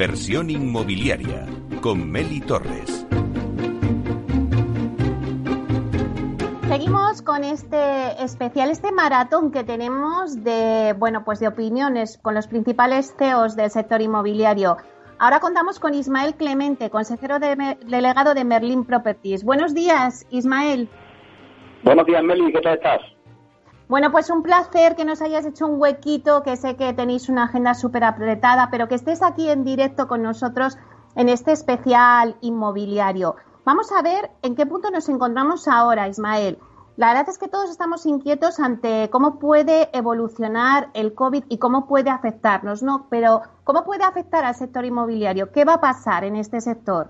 Inversión inmobiliaria con Meli Torres. Seguimos con este especial, este maratón que tenemos de, bueno, pues de opiniones con los principales CEOs del sector inmobiliario. Ahora contamos con Ismael Clemente, consejero delegado de Merlin Properties. Buenos días, Ismael. Buenos días, Meli, ¿qué tal estás? Bueno, pues un placer que nos hayas hecho un huequito, que sé que tenéis una agenda súper apretada, pero que estés aquí en directo con nosotros en este especial inmobiliario. Vamos a ver en qué punto nos encontramos ahora, Ismael. La verdad es que todos estamos inquietos ante cómo puede evolucionar el COVID y cómo puede afectarnos, ¿no? Pero, ¿cómo puede afectar al sector inmobiliario? ¿Qué va a pasar en este sector?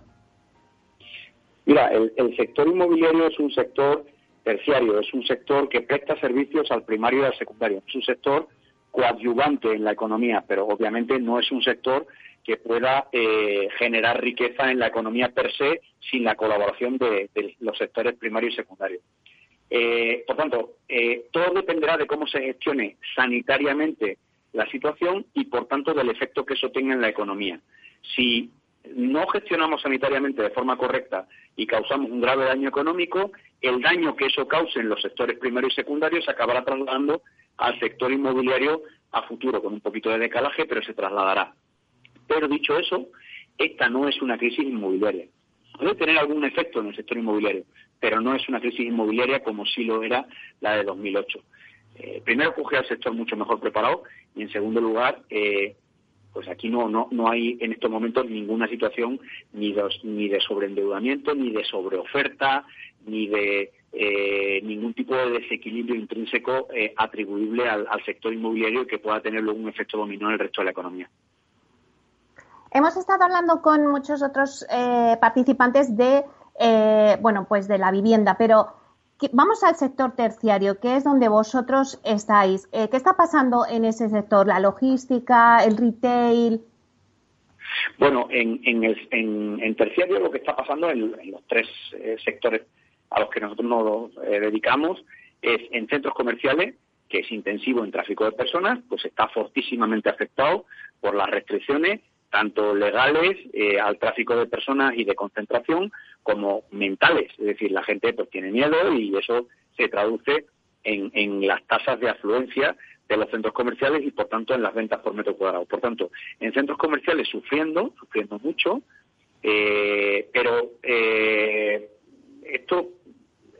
Mira, el, el sector inmobiliario es un sector terciario, es un sector que presta servicios al primario y al secundario, es un sector coadyuvante en la economía, pero obviamente no es un sector que pueda eh, generar riqueza en la economía per se sin la colaboración de, los sectores primario y secundario. Eh, por tanto, eh, todo dependerá de cómo se gestione sanitariamente la situación y, por tanto, del efecto que eso tenga en la economía. Si no gestionamos sanitariamente de forma correcta y causamos un grave daño económico, el daño que eso cause en los sectores primero y secundarios se acabará trasladando al sector inmobiliario a futuro, con un poquito de decalaje, pero se trasladará. Pero dicho eso, esta no es una crisis inmobiliaria. Puede tener algún efecto en el sector inmobiliario, pero no es una crisis inmobiliaria como sí lo era la de 2008. Eh, primero, coge al sector mucho mejor preparado y, en segundo lugar, eh, pues aquí no, no, no hay en estos momentos ninguna situación ni de, sobreendeudamiento, ni de sobreoferta, ni de eh, ningún tipo de desequilibrio intrínseco eh, atribuible al, sector inmobiliario que pueda tener luego un efecto dominó en el resto de la economía. Hemos estado hablando con muchos otros eh, participantes de, bueno, pues de la vivienda, pero vamos al sector terciario, que es donde vosotros estáis. ¿Qué está pasando en ese sector? ¿La logística, el retail? Bueno, en, en, terciario lo que está pasando en, los tres sectores a los que nosotros nos eh, dedicamos es en centros comerciales, que es intensivo en tráfico de personas, pues está fortísimamente afectado por las restricciones, tanto legales eh, al tráfico de personas y de concentración, como mentales. Es decir, la gente pues tiene miedo y eso se traduce en, en las tasas de afluencia de los centros comerciales y, por tanto, en las ventas por metro cuadrado. Por tanto, en centros comerciales sufriendo, sufriendo mucho, eh, pero esto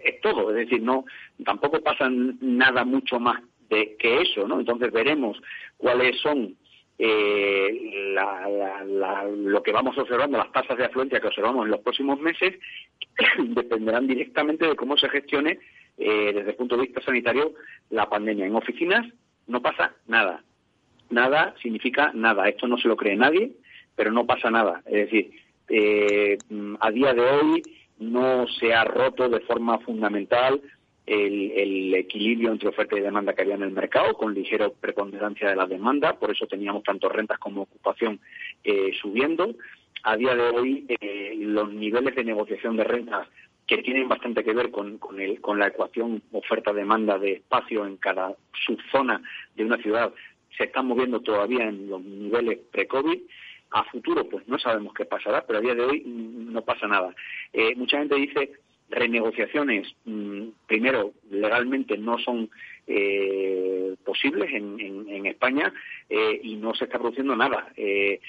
es todo, es decir, no tampoco pasa nada mucho más de que eso, ¿no? Entonces veremos cuáles son eh, lo que vamos observando, las tasas de afluencia que observamos en los próximos meses, dependerán directamente de cómo se gestione eh, desde el punto de vista sanitario la pandemia. En oficinas no pasa nada. Nada significa nada. Esto no se lo cree nadie, pero no pasa nada. Es decir, eh, a día de hoy no se ha roto de forma fundamental el, equilibrio entre oferta y demanda que había en el mercado, con ligera preponderancia de la demanda, por eso teníamos tanto rentas como ocupación eh, subiendo. a día de hoy eh, los niveles de negociación de rentas que tienen bastante que ver con, con, el, con la ecuación oferta-demanda de espacio en cada subzona de una ciudad se están moviendo todavía en los niveles pre-COVID. A futuro, pues no sabemos qué pasará, pero a día de hoy no pasa nada. Eh, mucha gente dice renegociaciones, mm, primero, legalmente no son eh, posibles en, en, España eh, y no se está produciendo nada. Eh,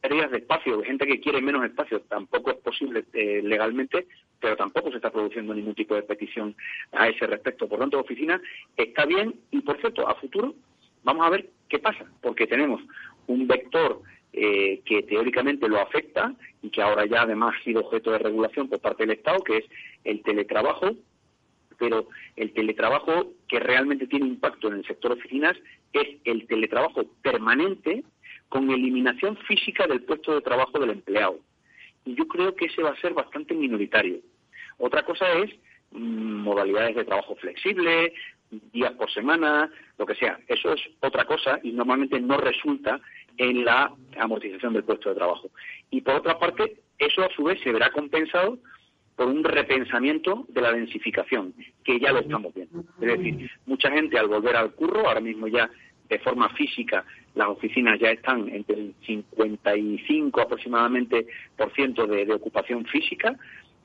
pérdidas de espacio, gente que quiere menos espacio, tampoco es posible eh, legalmente, pero tampoco se está produciendo ningún tipo de petición a ese respecto. Por tanto, oficina está bien y, por cierto, a futuro vamos a ver qué pasa, porque tenemos un vector eh, que teóricamente lo afecta y que ahora ya además ha sido objeto de regulación por parte del Estado, que es el teletrabajo, pero el teletrabajo que realmente tiene impacto en el sector oficinas es el teletrabajo permanente con eliminación física del puesto de trabajo del empleado. Y yo creo que ese va a ser bastante minoritario. Otra cosa es mm, modalidades de trabajo flexible, días por semana, lo que sea. Eso es otra cosa y normalmente no resulta en la amortización del puesto de trabajo. Y por otra parte, eso a su vez se verá compensado por un repensamiento de la densificación, que ya lo estamos viendo. Es decir, mucha gente al volver al curro, ahora mismo ya de forma física, las oficinas ya están entre el 55 aproximadamente por ciento de, ocupación física,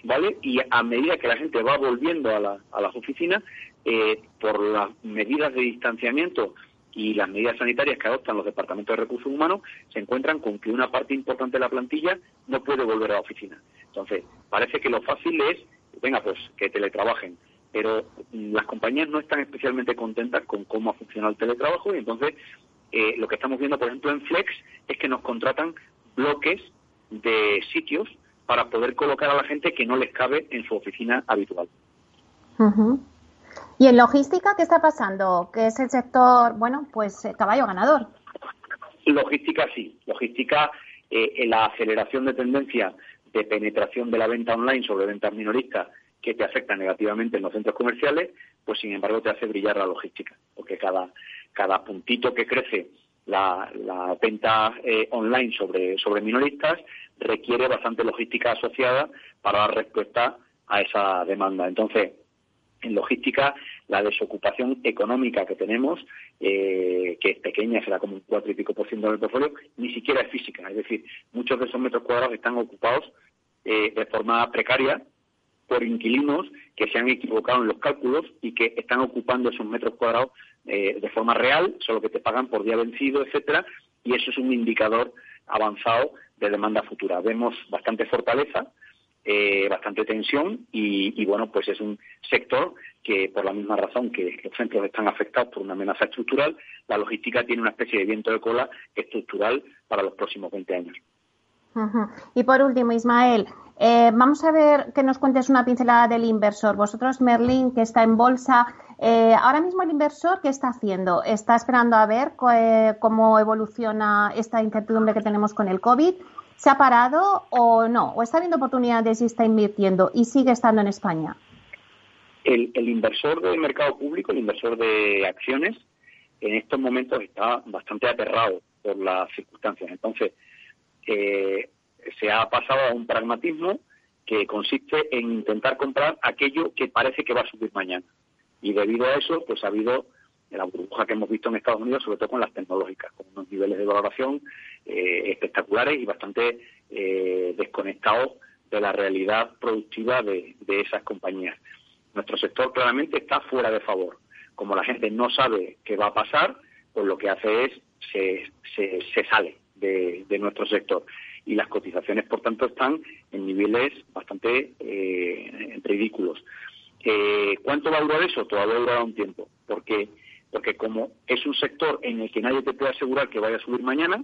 ¿vale? Y a medida que la gente va volviendo a, las oficinas, eh, por las medidas de distanciamiento y las medidas sanitarias que adoptan los departamentos de recursos humanos se encuentran con que una parte importante de la plantilla no puede volver a la oficina. Entonces, parece que lo fácil es, venga, pues que teletrabajen, pero las compañías no están especialmente contentas con cómo ha funcionado el teletrabajo y entonces eh, lo que estamos viendo, por ejemplo, en Flex es que nos contratan bloques de sitios para poder colocar a la gente que no les cabe en su oficina habitual. ¿Y en logística qué está pasando? Que es el sector, bueno, pues eh, caballo ganador. Logística sí. Logística, eh, la aceleración de tendencia de penetración de la venta online sobre ventas minoristas que te afecta negativamente en los centros comerciales, pues sin embargo te hace brillar la logística, porque cada, cada puntito que crece la, la venta eh, online sobre, sobre minoristas requiere bastante logística asociada para dar respuesta a esa demanda. Entonces, en logística, la desocupación económica que tenemos, eh, que es pequeña, será como un cuatro y pico por ciento del portfolio, ni siquiera es física. Es decir, muchos de esos metros cuadrados están ocupados eh, de forma precaria por inquilinos que se han equivocado en los cálculos y que están ocupando esos metros cuadrados eh, de forma real, solo que te pagan por día vencido, etcétera, y eso es un indicador avanzado de demanda futura. Vemos bastante fortaleza, eh, bastante tensión y, bueno, pues es un sector que por la misma razón que los centros están afectados por una amenaza estructural, la logística tiene una especie de viento de cola estructural para los próximos 20 años. Y por último, Ismael, eh, vamos a ver que nos cuentes una pincelada del inversor. Vosotros, Merlin, que está en bolsa, eh, ahora mismo el inversor, ¿qué está haciendo? ¿Está esperando a ver cómo evoluciona esta incertidumbre que tenemos con el COVID? ¿Se ha parado o no? ¿O está viendo oportunidades y está invirtiendo y sigue estando en España? El, inversor del mercado público, el inversor de acciones, en estos momentos está bastante aterrado por las circunstancias. Entonces, eh, se ha pasado a un pragmatismo que consiste en intentar comprar aquello que parece que va a subir mañana. Y debido a eso, pues ha habido la burbuja que hemos visto en Estados Unidos, sobre todo con las tecnológicas, con unos niveles de valoración eh, espectaculares y bastante eh, desconectados de la realidad productiva de, esas compañías. Nuestro sector claramente está fuera de favor. Como la gente no sabe qué va a pasar, pues lo que hace es se, se, sale de, nuestro sector. Y las cotizaciones, por tanto, están en niveles bastante eh, ridículos. ¿Cuánto va a durar eso? Todavía durará un tiempo, porque porque como es un sector en el que nadie te puede asegurar que vaya a subir mañana,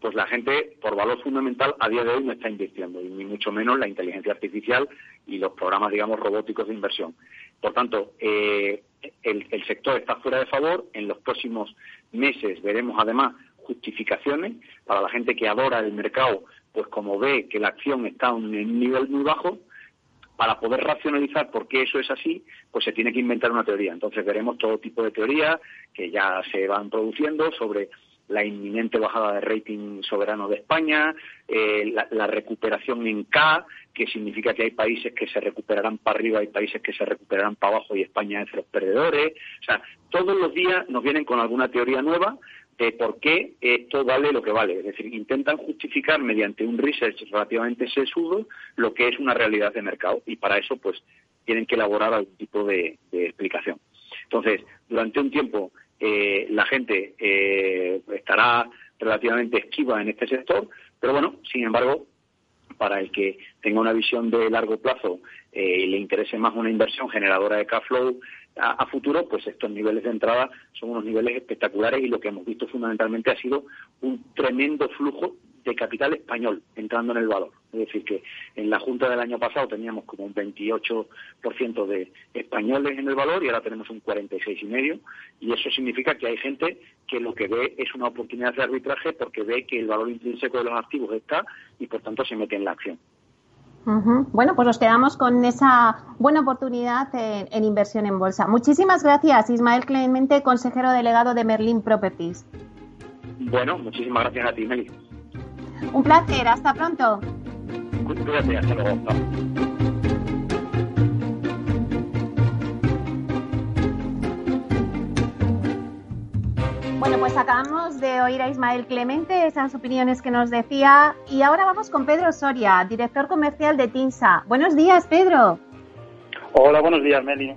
pues la gente, por valor fundamental, a día de hoy no está invirtiendo, y ni mucho menos la inteligencia artificial y los programas, digamos, robóticos de inversión. Por tanto, eh, el, el, sector está fuera de favor. En los próximos meses veremos, además, justificaciones para la gente que adora el mercado, pues como ve que la acción está en un nivel muy bajo, para poder racionalizar por qué eso es así, pues se tiene que inventar una teoría. Entonces veremos todo tipo de teorías que ya se van produciendo sobre la inminente bajada de rating soberano de España, eh, la, recuperación en K, que significa que hay países que se recuperarán para arriba, hay países que se recuperarán para abajo y España es de los perdedores. O sea, todos los días nos vienen con alguna teoría nueva de por qué esto vale lo que vale. Es decir, intentan justificar mediante un research relativamente sesudo lo que es una realidad de mercado y para eso pues tienen que elaborar algún tipo de explicación. Entonces, durante un tiempo eh, la gente eh, estará relativamente esquiva en este sector, pero bueno, sin embargo, para el que tenga una visión de largo plazo eh, y le interese más una inversión generadora de cash flow a, futuro, pues estos niveles de entrada son unos niveles espectaculares y lo que hemos visto fundamentalmente ha sido un tremendo flujo de capital español entrando en el valor. Es decir, que en la Junta del año pasado teníamos como un 28% de españoles en el valor y ahora tenemos un 46,5%. Y eso significa que hay gente que lo que ve es una oportunidad de arbitraje porque ve que el valor intrínseco de los activos está y por tanto se mete en la acción. Bueno, pues nos quedamos con esa buena oportunidad en, inversión en bolsa. Muchísimas gracias, Ismael Clemente, consejero delegado de Merlin Properties. Bueno, muchísimas gracias a ti, Meli. Un placer, hasta pronto. Cuídate, hasta luego. Pues acabamos de oír a Ismael Clemente, esas opiniones que nos decía. Y ahora vamos con Pedro Soria, director comercial de TINSA. Buenos días, Pedro. Hola, buenos días, Meli.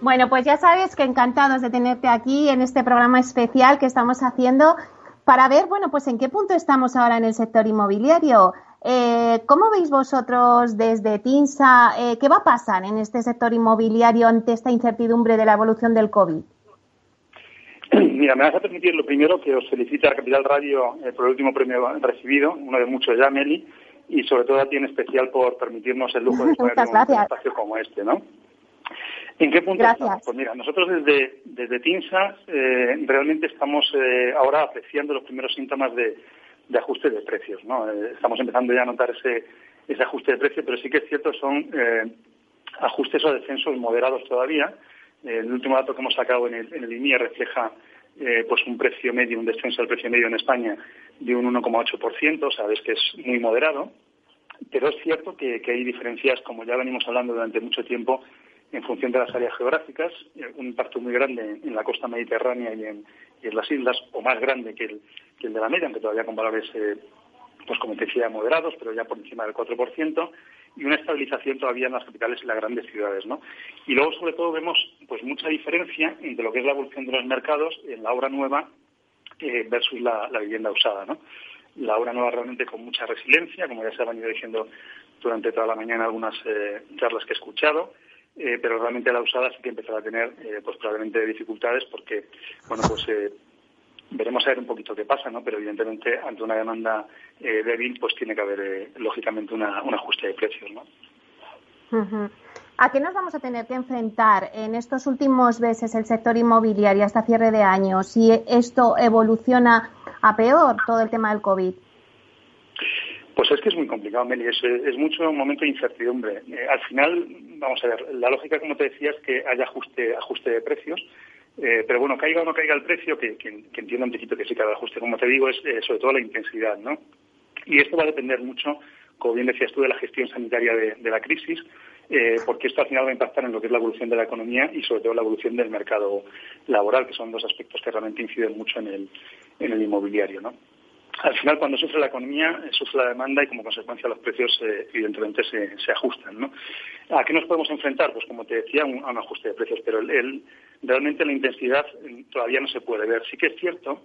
Bueno, pues ya sabes que encantados de tenerte aquí en este programa especial que estamos haciendo para ver, bueno, pues en qué punto estamos ahora en el sector inmobiliario. Eh, ¿Cómo veis vosotros desde TINSA eh, qué va a pasar en este sector inmobiliario ante esta incertidumbre de la evolución del COVID? Mira, me vas a permitir lo primero que os felicite a Capital Radio eh, por el último premio recibido, uno de muchos ya, Meli, y sobre todo a ti en especial por permitirnos el lujo de en un espacio como este, ¿no? ¿En qué punto estamos? Pues mira, nosotros desde, desde TINSA eh, realmente estamos eh, ahora apreciando los primeros síntomas de, ajuste de precios. ¿no? Eh, estamos empezando ya a notar ese, ese ajuste de precios, pero sí que es cierto, son ajustes o descensos moderados todavía. El último dato que hemos sacado en el, en el INIE refleja pues un precio medio, un descenso del precio medio en España de un 1,8%, sabes que es muy moderado. Pero es cierto que, que hay diferencias, como ya venimos hablando durante mucho tiempo, en función de las áreas geográficas, eh, un impacto muy grande en la costa mediterránea y en, las islas, o más grande que el, que el, de la media, aunque todavía con valores, eh, pues como te decía, moderados, pero ya por encima del 4%, y una estabilización todavía en las capitales y las grandes ciudades, ¿no? Y luego, sobre todo, vemos pues mucha diferencia entre lo que es la evolución de los mercados en la obra nueva eh, versus la, vivienda usada, ¿no? La obra nueva realmente con mucha resiliencia, como ya se ha venido diciendo durante toda la mañana algunas charlas que he escuchado, eh, pero realmente la usada sí que empezará a tener eh, pues probablemente dificultades porque bueno pues eh, veremos a ver un poquito qué pasa no pero evidentemente ante una demanda débil pues tiene que haber lógicamente un ajuste de precios no ¿A qué nos vamos a tener que enfrentar en estos últimos meses el sector inmobiliario hasta cierre de año si esto evoluciona a peor todo el tema del COVID? Pues es que es muy complicado, Meli, es, es mucho un momento de incertidumbre. Eh, al final, vamos a ver, la lógica, como te decía, es que haya ajuste, ajuste de precios, eh, pero bueno, caiga o no caiga el precio, que, que, entiendo un poquito que sí que ajuste, como te digo, es eh, sobre todo la intensidad, ¿no? Y esto va a depender mucho, como bien decías tú, de la gestión sanitaria de, la crisis, porque esto al final va a impactar en lo que es la evolución de la economía y sobre todo la evolución del mercado laboral, que son dos aspectos que realmente inciden mucho en el, en el inmobiliario, ¿no? Al final cuando sufre la economía, eh, sufre la demanda y como consecuencia los precios eh, evidentemente se, se, ajustan. ¿no? ¿A qué nos podemos enfrentar? Pues como te decía, a un, ajuste de precios, pero el, realmente la intensidad eh, todavía no se puede ver. Sí que es cierto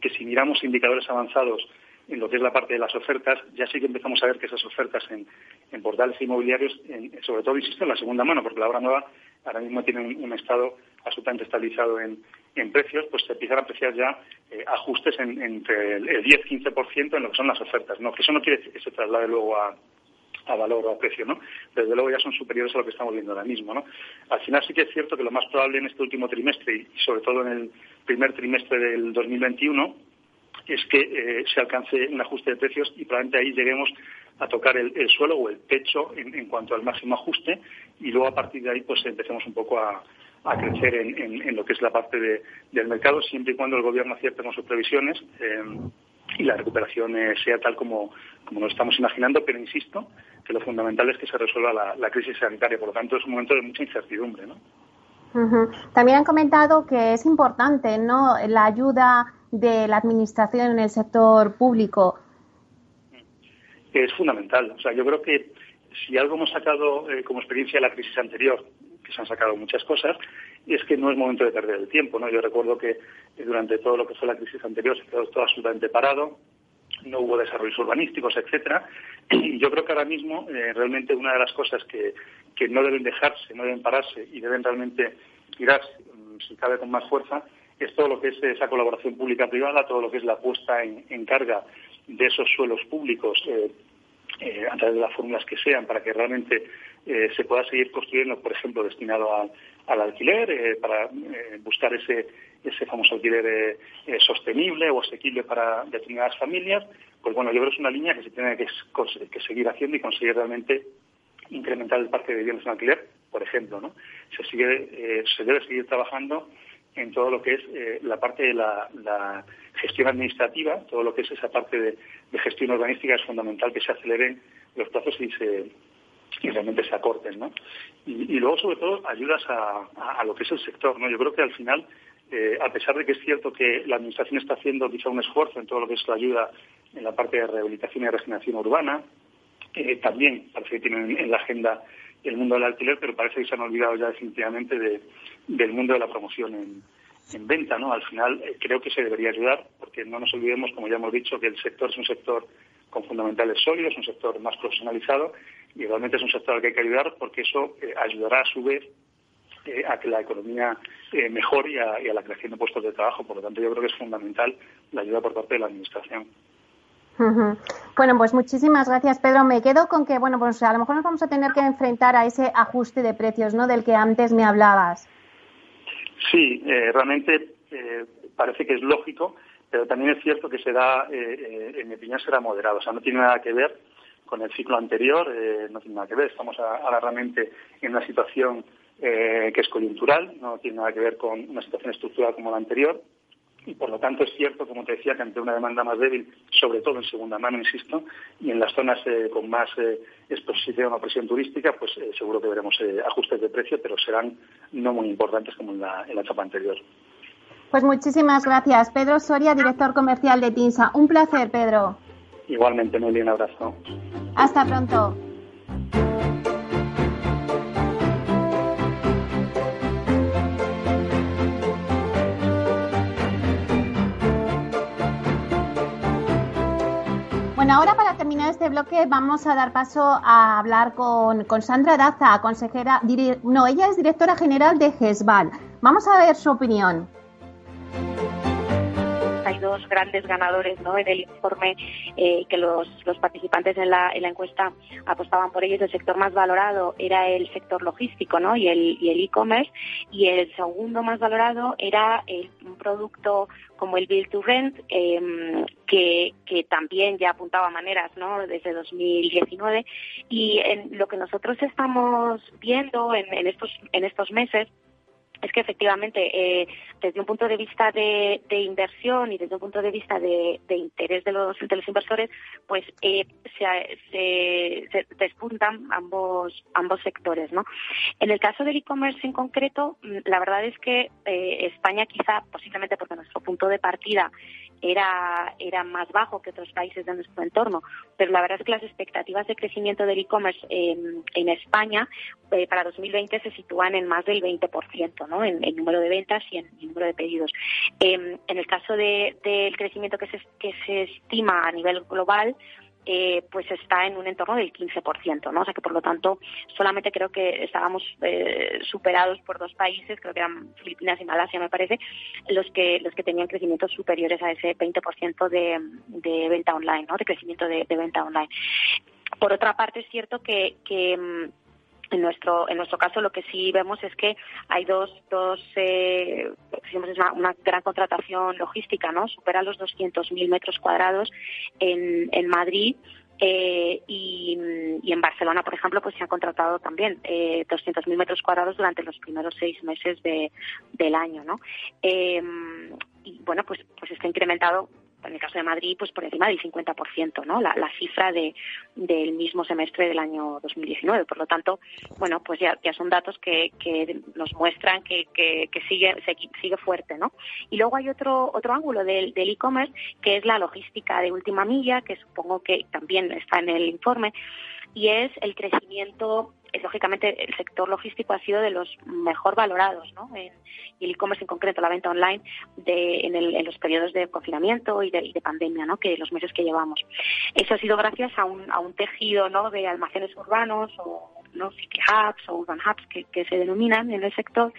que si miramos indicadores avanzados en lo que es la parte de las ofertas, ya sí que empezamos a ver que esas ofertas en, portales inmobiliarios, sobre todo, insisto, en la segunda mano, porque la obra nueva ahora mismo tiene un estado absolutamente estabilizado en, en precios, pues se empiezan a apreciar ya eh, ajustes entre el, 10-15% en lo que son las ofertas, ¿no? Que eso no quiere decir que se traslade luego a, valor o a precio, ¿no? Desde luego ya son superiores a lo que estamos viendo ahora mismo, ¿no? Al final sí que es cierto que lo más probable en este último trimestre y sobre todo en el primer trimestre del 2021 es que eh, se alcance un ajuste de precios y probablemente ahí lleguemos a tocar el, suelo o el techo en, en, cuanto al máximo ajuste y luego a partir de ahí pues empecemos un poco a, crecer en, lo que es la parte del mercado, siempre y cuando el gobierno acierte con sus previsiones eh, y la recuperación eh, sea tal como, como nos estamos imaginando, pero insisto que lo fundamental es que se resuelva la, crisis sanitaria, por lo tanto es un momento de mucha incertidumbre. ¿no? También han comentado que es importante ¿no? la ayuda de la Administración en el sector público. Es fundamental. O sea, yo creo que si algo hemos sacado eh, como experiencia de la crisis anterior, que se han sacado muchas cosas, es que no es momento de perder el tiempo. ¿no? Yo recuerdo que durante todo lo que fue la crisis anterior se quedó todo absolutamente parado, no hubo desarrollos urbanísticos, etcétera. Y yo creo que ahora mismo eh, realmente una de las cosas que, que no deben dejarse, no deben pararse y deben realmente tirarse, mm, si cabe con más fuerza, es todo lo que es esa colaboración pública-privada, todo lo que es la puesta en, carga de esos suelos públicos eh, eh, a través de las fórmulas que sean, para que realmente eh, se pueda seguir construyendo, por ejemplo, destinado al alquiler, para buscar ese, ese famoso alquiler sostenible o asequible para determinadas familias. Pues bueno, yo creo que es una línea que se tiene que, seguir haciendo y conseguir realmente incrementar el parque de viviendas en alquiler, por ejemplo. ¿no? Se, sigue, se debe seguir trabajando en todo lo que es eh, la parte de la, gestión administrativa, todo lo que es esa parte de, gestión urbanística es fundamental que se aceleren los plazos y se realmente se acorten, ¿no? Y, luego, sobre todo, ayudas a, lo que es el sector, ¿no? Yo creo que al final, eh, a pesar de que es cierto que la Administración está haciendo quizá un esfuerzo en todo lo que es la ayuda en la parte de rehabilitación y regeneración urbana, eh, también parece que tienen en la agenda el mundo del alquiler, pero parece que se han olvidado ya definitivamente de, del mundo de la promoción en, venta, ¿no? Al final eh, creo que se debería ayudar, porque no nos olvidemos, como ya hemos dicho, que el sector es un sector con fundamentales sólidos, un sector más profesionalizado y realmente es un sector al que hay que ayudar porque eso eh, ayudará a su vez eh, a que la economía mejore y a, y a la creación de puestos de trabajo. Por lo tanto, yo creo que es fundamental la ayuda por parte de la Administración. Bueno, pues muchísimas gracias, Pedro. Me quedo con que, bueno, pues a lo mejor nos vamos a tener que enfrentar a ese ajuste de precios, ¿no? Del que antes me hablabas. Sí, eh, realmente eh, parece que es lógico, pero también es cierto que será, eh, en mi opinión, será moderado. O sea, no tiene nada que ver con el ciclo anterior, no tiene nada que ver. Estamos ahora realmente en una situación que es coyuntural, no tiene nada que ver con una situación estructural como la anterior y por lo tanto es cierto, como te decía, que ante una demanda más débil, sobre todo en segunda mano, insisto, y en las zonas eh, con más eh, exposición a presión turística, pues eh, seguro que veremos ajustes de precio, pero serán no muy importantes como en la, en la etapa anterior. Pues muchísimas gracias. Pedro Soria, director comercial de TINSA. Un placer, Pedro. Igualmente, muy bien, abrazo. Hasta pronto. Bueno, ahora para terminar este bloque vamos a dar paso a hablar con, Sandra Daza, consejera, no, ella es directora general de GESBAL. Vamos a ver su opinión hay dos grandes ganadores ¿no? en el informe eh, que los, participantes en la, encuesta apostaban por ellos. El sector más valorado era el sector logístico ¿no? y el e-commerce y, el segundo más valorado era el, un producto como el Build to Rent, em, que, también ya apuntaba maneras ¿no? desde 2019. Y en lo que nosotros estamos viendo en, estos, en estos meses es que efectivamente, eh, desde un punto de vista de, inversión y desde un punto de vista de, interés de los, de los inversores, pues eh, se, se, despuntan ambos, ambos sectores. ¿no? En el caso del e-commerce en concreto, mm, la verdad es que eh, España quizá, posiblemente porque nuestro punto de partida era, era más bajo que otros países de nuestro entorno, pero la verdad es que las expectativas de crecimiento del e-commerce en, en, España eh, para 2020 se sitúan en más del 20%, ¿no? En, el número de ventas y en el número de pedidos. Em, en el caso del crecimiento que se, que se estima a nivel global, eh, pues está en un entorno del 15%, ¿no? O sea que por lo tanto solamente creo que estábamos eh, superados por dos países, creo que eran Filipinas y Malasia me parece, los que los que tenían crecimientos superiores a ese 20% de, de venta online, ¿no? De crecimiento de, venta online. Por otra parte es cierto que, que mm, en nuestro, en nuestro caso lo que sí vemos es que hay dos, dos eh, una, una, gran contratación logística, ¿no? Supera los 200.000 metros cuadrados en, en Madrid Eh, y, en Barcelona, por ejemplo, pues se han contratado también eh, 200.000 metros cuadrados durante los primeros seis meses de, del año, ¿no? Eh, y bueno, pues, pues está incrementado en el caso de Madrid, pues por encima del 50%, ¿no? La, cifra de, del mismo semestre del año 2019. Por lo tanto, bueno, pues ya, son datos que, que nos muestran que, que, sigue, sigue fuerte, ¿no? Y luego hay otro, otro ángulo del e-commerce, que es la logística de última milla, que supongo que también está en el informe, y es el crecimiento lógicamente el sector logístico ha sido de los mejor valorados, ¿no? En, y el e-commerce en concreto, la venta online, de, en, los periodos de confinamiento y de, pandemia, ¿no? Que los meses que llevamos. Eso ha sido gracias a un, a un tejido, ¿no? De almacenes urbanos o no city hubs o urban hubs que, que se denominan en el sector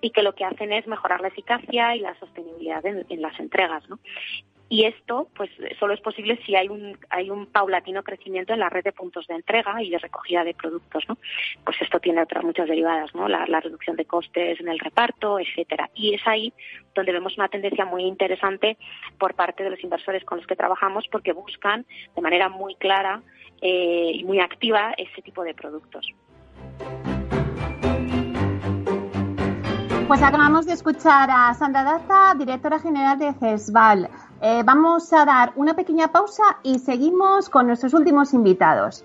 y que lo que hacen es mejorar la eficacia y la sostenibilidad en, en las entregas, ¿no? Y esto, pues, solo es posible si hay un, hay un paulatino crecimiento en la red de puntos de entrega y de recogida de productos, ¿no? Pues esto tiene otras muchas derivadas, ¿no? La, reducción de costes en el reparto, etcétera. Y es ahí donde vemos una tendencia muy interesante por parte de los inversores con los que trabajamos porque buscan de manera muy clara eh, y muy activa ese tipo de productos. Pues acabamos de escuchar a Sandra Daza, directora general de CESVAL. Eh, vamos a dar una pequeña pausa y seguimos con nuestros últimos invitados.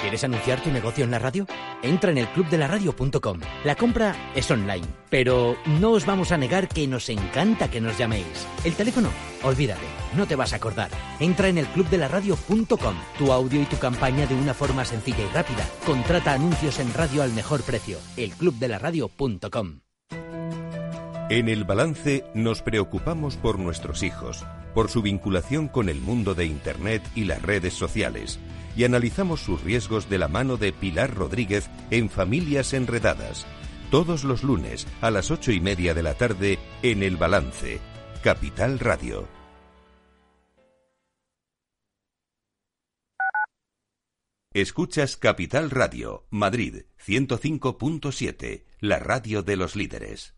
¿Quieres anunciar tu negocio en la radio? Entra en el clubdelaradio.com. La compra es online, pero no os vamos a negar que nos encanta que nos llaméis. El teléfono, olvídate, no te vas a acordar. Entra en el clubdelaradio.com. Tu audio y tu campaña de una forma sencilla y rápida. Contrata anuncios en radio al mejor precio. elclubdelaradio.com. En el balance nos preocupamos por nuestros hijos, por su vinculación con el mundo de Internet y las redes sociales y analizamos sus riesgos de la mano de Pilar Rodríguez en Familias Enredadas, todos los lunes a las ocho y media de la tarde en El Balance, Capital Radio. Escuchas Capital Radio, Madrid 105.7, la radio de los líderes.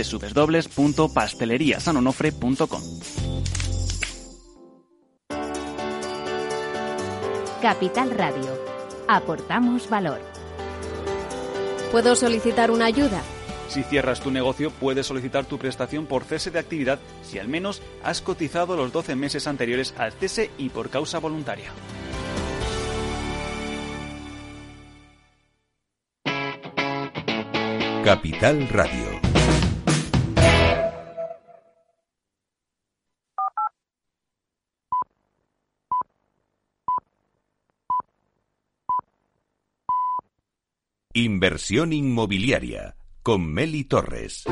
www.pasteleriasanonofre.com. Capital Radio. Aportamos valor. ¿Puedo solicitar una ayuda? Si cierras tu negocio, puedes solicitar tu prestación por cese de actividad si al menos has cotizado los 12 meses anteriores al cese y por causa voluntaria. Capital Radio. Inversión inmobiliaria con Meli Torres.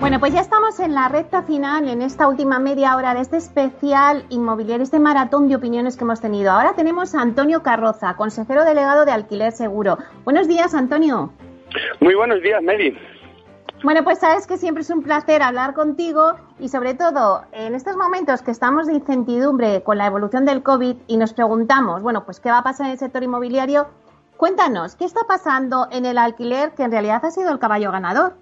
Bueno, pues ya estamos en la recta final, en esta última media hora de este especial inmobiliario, este maratón de opiniones que hemos tenido. Ahora tenemos a Antonio Carroza, consejero delegado de Alquiler Seguro. Buenos días, Antonio. Muy buenos días, Meli. Bueno, pues sabes que siempre es un placer hablar contigo y sobre todo en estos momentos que estamos de incertidumbre con la evolución del COVID y nos preguntamos, bueno, pues qué va a pasar en el sector inmobiliario. Cuéntanos, ¿qué está pasando en el alquiler que en realidad ha sido el caballo ganador?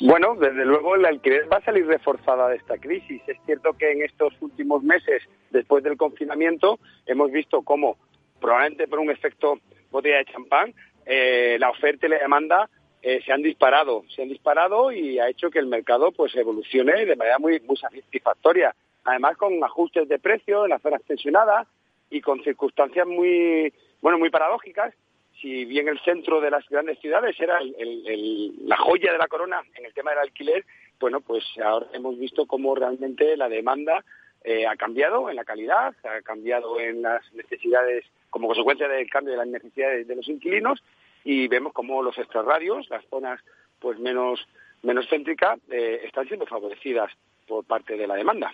Bueno, desde luego el alquiler va a salir reforzada de esta crisis. Es cierto que en estos últimos meses, después del confinamiento, hemos visto cómo, probablemente por un efecto botella de champán, eh, la oferta y la demanda eh, se han disparado, se han disparado y ha hecho que el mercado pues evolucione de manera muy, satisfactoria. Además con ajustes de precio en las zonas tensionadas y con circunstancias muy, bueno, muy paradójicas si bien el centro de las grandes ciudades era la joya de la corona en el tema del alquiler, bueno, pues ahora hemos visto cómo realmente la demanda eh, ha cambiado en la calidad, ha cambiado en las necesidades como consecuencia del cambio de las necesidades de los inquilinos y vemos cómo los extrarradios, las zonas pues menos menos céntricas, eh, están siendo favorecidas por parte de la demanda.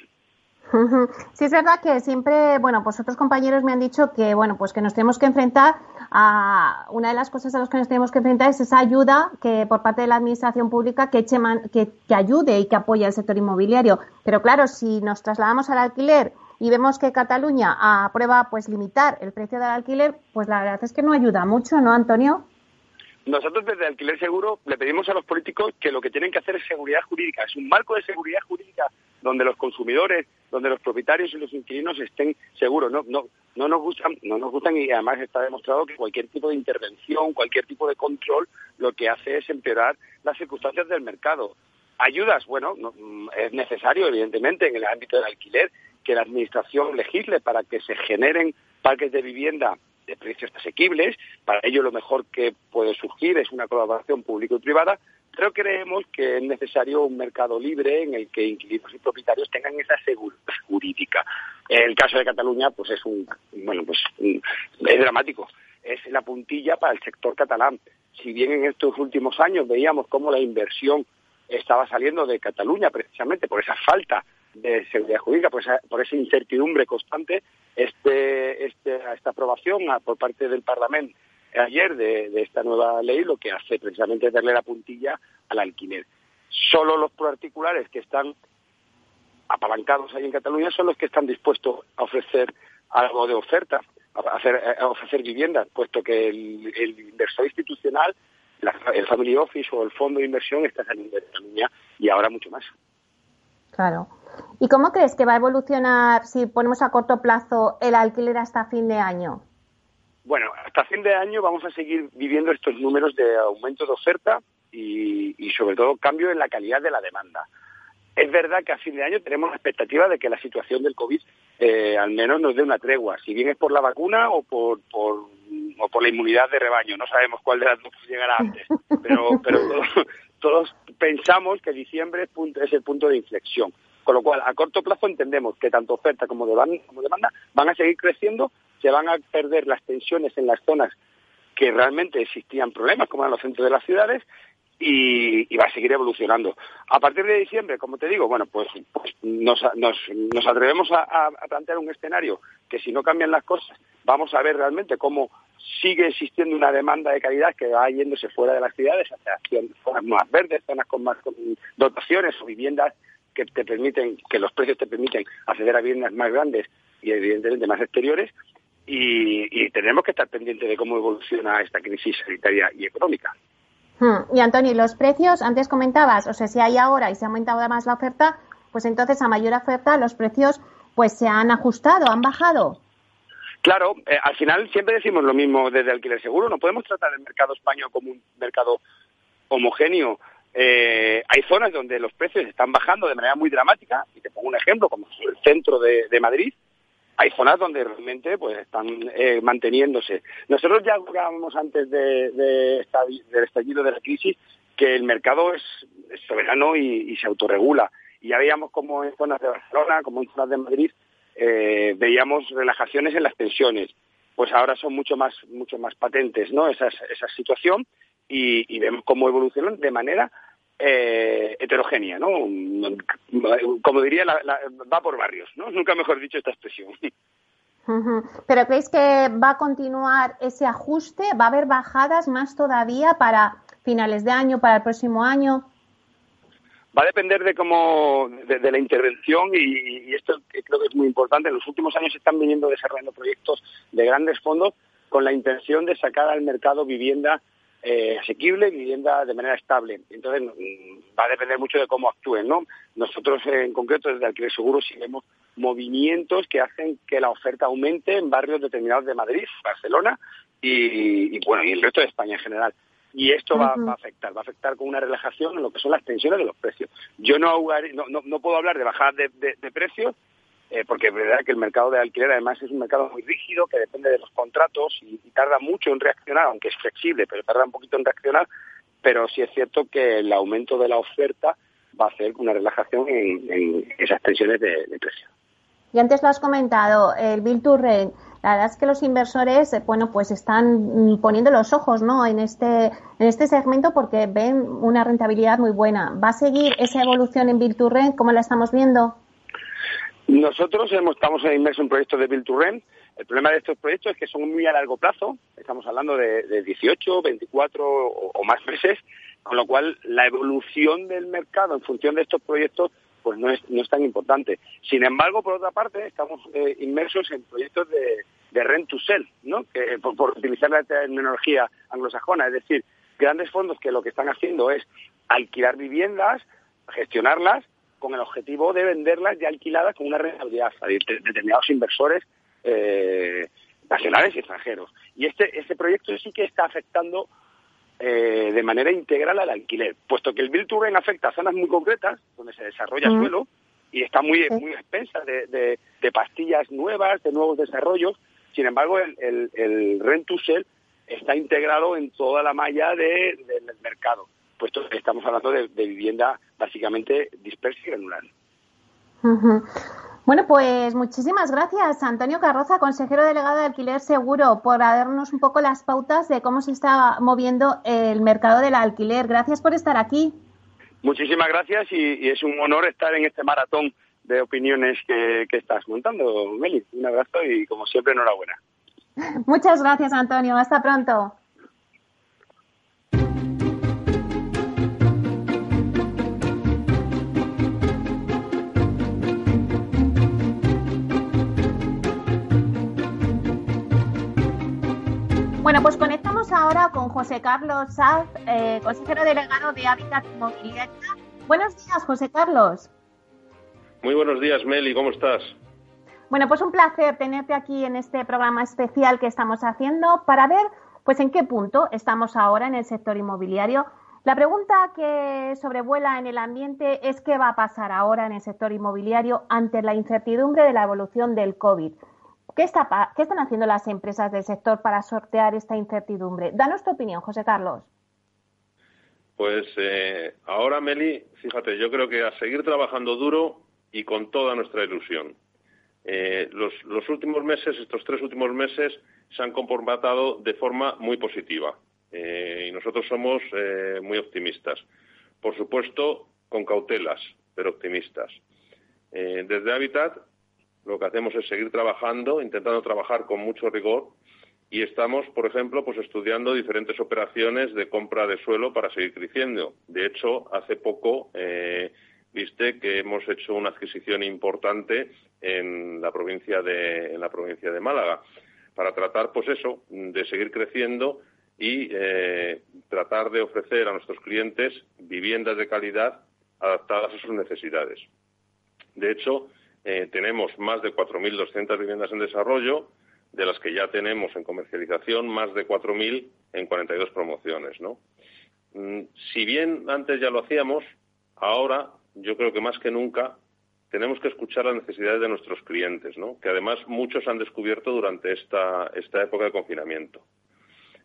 Sí, es verdad que siempre, bueno, pues otros compañeros me han dicho que, bueno, pues que nos tenemos que enfrentar a una de las cosas a las que nos tenemos que enfrentar es esa ayuda que por parte de la administración pública que, eche que, que ayude y que apoye al sector inmobiliario. Pero claro, si nos trasladamos al alquiler y vemos que Cataluña aprueba pues limitar el precio del alquiler, pues la verdad es que no ayuda mucho, ¿no, Antonio? Nosotros desde Alquiler Seguro le pedimos a los políticos que lo que tienen que hacer es seguridad jurídica. Es un marco de seguridad jurídica donde los consumidores, donde los propietarios y los inquilinos estén seguros. No, no, no nos gustan, no nos gustan y además está demostrado que cualquier tipo de intervención, cualquier tipo de control, lo que hace es empeorar las circunstancias del mercado. Ayudas, bueno, mm, es necesario, evidentemente, en el ámbito del alquiler, que la Administración legisle para que se generen parques de vivienda de precios asequibles. Para ello lo mejor que puede surgir es una colaboración público y privada, pero creemos que es necesario un mercado libre en el que inquilinos y propietarios tengan esa seguridad jurídica. El caso de Cataluña, pues es un, bueno, pues es dramático. Es la puntilla para el sector catalán. Si bien en estos últimos años veíamos cómo la inversión estaba saliendo de Cataluña precisamente por esa falta de seguridad jurídica, por esa, por esa incertidumbre constante, este, este, esta aprobación por parte del Parlamento ayer de, esta nueva ley lo que hace precisamente darle la puntilla al alquiler. Solo los particulares que están apalancados ahí en Cataluña son los que están dispuestos a ofrecer algo de oferta, a, hacer, a ofrecer viviendas, puesto que el, el inversor institucional, el Family Office o el fondo de inversión está saliendo de Cataluña y ahora mucho más. Claro. ¿Y cómo crees que va a evolucionar si ponemos a corto plazo el alquiler hasta fin de año? Bueno, hasta fin de año vamos a seguir viviendo estos números de aumento de oferta y, sobre todo cambio en la calidad de la demanda. Es verdad que a fin de año tenemos la expectativa de que la situación del COVID eh, al menos nos dé una tregua, si bien es por la vacuna o por, por, o por la inmunidad de rebaño. No sabemos cuál de las dos llegará antes, pero, pero todos, pensamos que diciembre es el punto de inflexión. Con lo cual, a corto plazo entendemos que tanto oferta como demanda, van a seguir creciendo, se van a perder las tensiones en las zonas que realmente existían problemas, como en los centros de las ciudades, y, va a seguir evolucionando. A partir de diciembre, como te digo, bueno, pues, pues nos, atrevemos a, plantear un escenario que si no cambian las cosas, vamos a ver realmente cómo sigue existiendo una demanda de calidad que va yéndose fuera de las ciudades hacia zonas más verdes, zonas con más dotaciones o viviendas que te permiten, que los precios te permiten acceder a viviendas más grandes y evidentemente más exteriores y, tenemos que estar pendientes de cómo evoluciona esta crisis sanitaria y económica. Hmm. Y Antonio, los precios, antes comentabas, o sea, si hay ahora y se ha aumentado además la oferta, pues entonces a mayor oferta los precios pues se han ajustado, han bajado. Claro, eh, al final siempre decimos lo mismo desde alquiler seguro, no podemos tratar el mercado español como un mercado homogéneo. Eh, hay zonas donde los precios están bajando de manera muy dramática, y te pongo un ejemplo, como el centro de, Madrid, hay zonas donde realmente pues están eh, manteniéndose. Nosotros ya jugábamos antes de, del estallido de la crisis que el mercado es, soberano y, se autorregula. Y ya veíamos como en zonas de Barcelona, como en zonas de Madrid, eh, veíamos relajaciones en las tensiones. Pues ahora son mucho más, mucho más patentes, ¿no? Esa, esa situación y, vemos cómo evolucionan de manera eh, heterogénea, ¿no? Como diría, va por barrios, ¿no? Nunca mejor dicho esta expresión. ¿Pero creéis que va a continuar ese ajuste? ¿Va a haber bajadas más todavía para finales de año, para el próximo año? Va a depender de cómo, de, la intervención y, esto creo que es muy importante. En los últimos años se están viniendo desarrollando proyectos de grandes fondos con la intención de sacar al mercado vivienda eh, asequible, vivienda de manera estable. Entonces, mm, va a depender mucho de cómo actúen, ¿no? Nosotros, en concreto, desde Alquiler Seguro, sí vemos movimientos que hacen que la oferta aumente en barrios determinados de Madrid, Barcelona y, bueno, y el resto de España en general. Y esto va, a afectar, va a afectar con una relajación en lo que son las tensiones de los precios. Yo no, no, no, puedo hablar de bajadas de precios, eh, porque es verdad que el mercado de alquiler además es un mercado muy rígido que depende de los contratos y, tarda mucho en reaccionar, aunque es flexible, pero tarda un poquito en reaccionar, pero sí es cierto que el aumento de la oferta va a hacer una relajación en, esas tensiones de, precio. Y antes lo has comentado, el Bill to Rent. La verdad es que los inversores, eh, bueno, pues están poniendo los ojos, ¿no? En este, en este segmento porque ven una rentabilidad muy buena. ¿Va a seguir esa evolución en Bill to Rent como la estamos viendo? Nosotros estamos inmersos en proyectos de Build to Rent. El problema de estos proyectos es que son muy a largo plazo, estamos hablando de, 18, 24 o, más meses, con lo cual la evolución del mercado en función de estos proyectos pues no es, no es tan importante. Sin embargo, por otra parte, estamos eh, inmersos en proyectos de, rent to sell, ¿no? que, por, por utilizar la terminología anglosajona, es decir, grandes fondos que lo que están haciendo es alquilar viviendas, gestionarlas con el objetivo de venderlas ya alquiladas con una rentabilidad a determinados inversores eh, nacionales y extranjeros. Y este, este proyecto sí que está afectando eh, de manera integral al alquiler, puesto que el Build to afecta a zonas muy concretas, donde se desarrolla suelo, y está muy, muy expensa de, pastillas nuevas, de nuevos desarrollos. Sin embargo, el, el, rent to sell está integrado en toda la malla del mercado puesto que estamos hablando de, vivienda básicamente dispersa y granular. Bueno, pues muchísimas gracias, Antonio Carroza, consejero delegado de Alquiler Seguro, por darnos un poco las pautas de cómo se está moviendo el mercado del alquiler. Gracias por estar aquí. Muchísimas gracias y, es un honor estar en este maratón de opiniones que, que estás montando, Meli. Un abrazo y, como siempre, enhorabuena. Muchas gracias, Antonio. Hasta pronto. Bueno, pues conectamos ahora con José Carlos Saz, eh, consejero delegado de Hábitat Inmobiliaria. Buenos días, José Carlos. Muy buenos días, Meli, ¿cómo estás? Bueno, pues un placer tenerte aquí en este programa especial que estamos haciendo para ver pues en qué punto estamos ahora en el sector inmobiliario. La pregunta que sobrevuela en el ambiente es qué va a pasar ahora en el sector inmobiliario ante la incertidumbre de la evolución del COVID. ¿Qué, están haciendo las empresas del sector para sortear esta incertidumbre? Danos tu opinión, José Carlos. Pues eh, ahora, Meli, fíjate, yo creo que a seguir trabajando duro y con toda nuestra ilusión. Eh, los, últimos meses, estos tres últimos meses, se han comportado de forma muy positiva eh, y nosotros somos muy optimistas. Por supuesto, con cautelas, pero optimistas. desde Habitat lo que hacemos es seguir trabajando, intentando trabajar con mucho rigor y estamos, por ejemplo, pues estudiando diferentes operaciones de compra de suelo para seguir creciendo. De hecho, hace poco eh, viste que hemos hecho una adquisición importante en la provincia de en la provincia de Málaga para tratar, pues eso, de seguir creciendo y eh, tratar de ofrecer a nuestros clientes viviendas de calidad adaptadas a sus necesidades. De hecho, eh, tenemos más de 4.200 viviendas en desarrollo, de las que ya tenemos en comercialización más de 4.000 en 42 promociones, mm, si bien antes ya lo hacíamos, ahora yo creo que más que nunca tenemos que escuchar las necesidades de nuestros clientes, que además muchos han descubierto durante esta, esta época de confinamiento.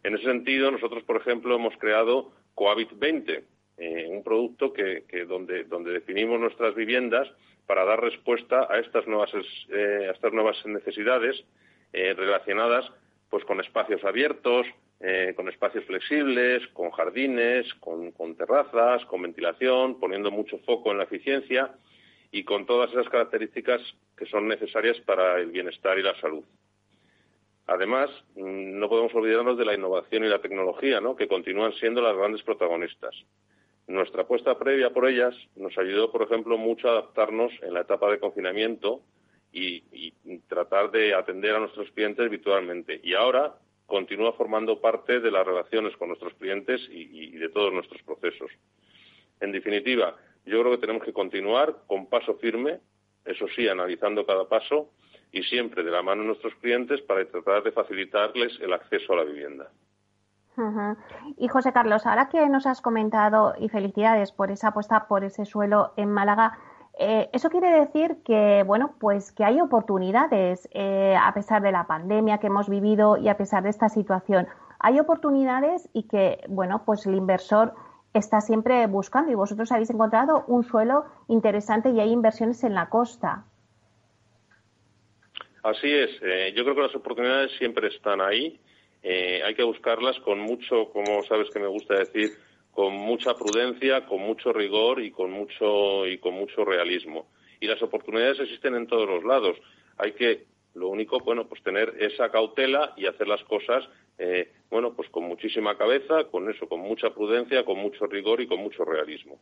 En ese sentido, nosotros, por ejemplo, hemos creado Cohabit 20, eh, un producto que, donde definimos nuestras viviendas para dar respuesta a estas nuevas, eh, a estas nuevas necesidades eh, relacionadas pues, con espacios abiertos, con espacios flexibles, con jardines, con, con terrazas, con ventilación, poniendo mucho foco en la eficiencia y con todas esas características que son necesarias para el bienestar y la salud. Además, mm, no podemos olvidarnos de la innovación y la tecnología, ¿no? que continúan siendo las grandes protagonistas. Nuestra apuesta previa por ellas nos ayudó, por ejemplo, mucho a adaptarnos en la etapa de confinamiento y, tratar de atender a nuestros clientes virtualmente. Y ahora continúa formando parte de las relaciones con nuestros clientes y de todos nuestros procesos. En definitiva, yo creo que tenemos que continuar con paso firme, eso sí, analizando cada paso y siempre de la mano de nuestros clientes para tratar de facilitarles el acceso a la vivienda. Y José Carlos, ahora que nos has comentado, y felicidades por esa apuesta por ese suelo en Málaga, eh, eso quiere decir que, bueno, pues que hay oportunidades eh, a pesar de la pandemia que hemos vivido y a pesar de esta situación. Hay oportunidades y que, bueno, pues el inversor está siempre buscando y vosotros habéis encontrado un suelo interesante y hay inversiones en la costa. Así es. Eh, yo creo que las oportunidades siempre están ahí. Eh, hay que buscarlas con mucho, como sabes que me gusta decir, con mucha prudencia, con mucho rigor y con mucho y con mucho realismo. Y las oportunidades existen en todos los lados. Hay que, lo único, bueno, pues tener esa cautela y hacer las cosas eh, bueno, pues con muchísima cabeza, con eso, con mucha prudencia, con mucho rigor y con mucho realismo.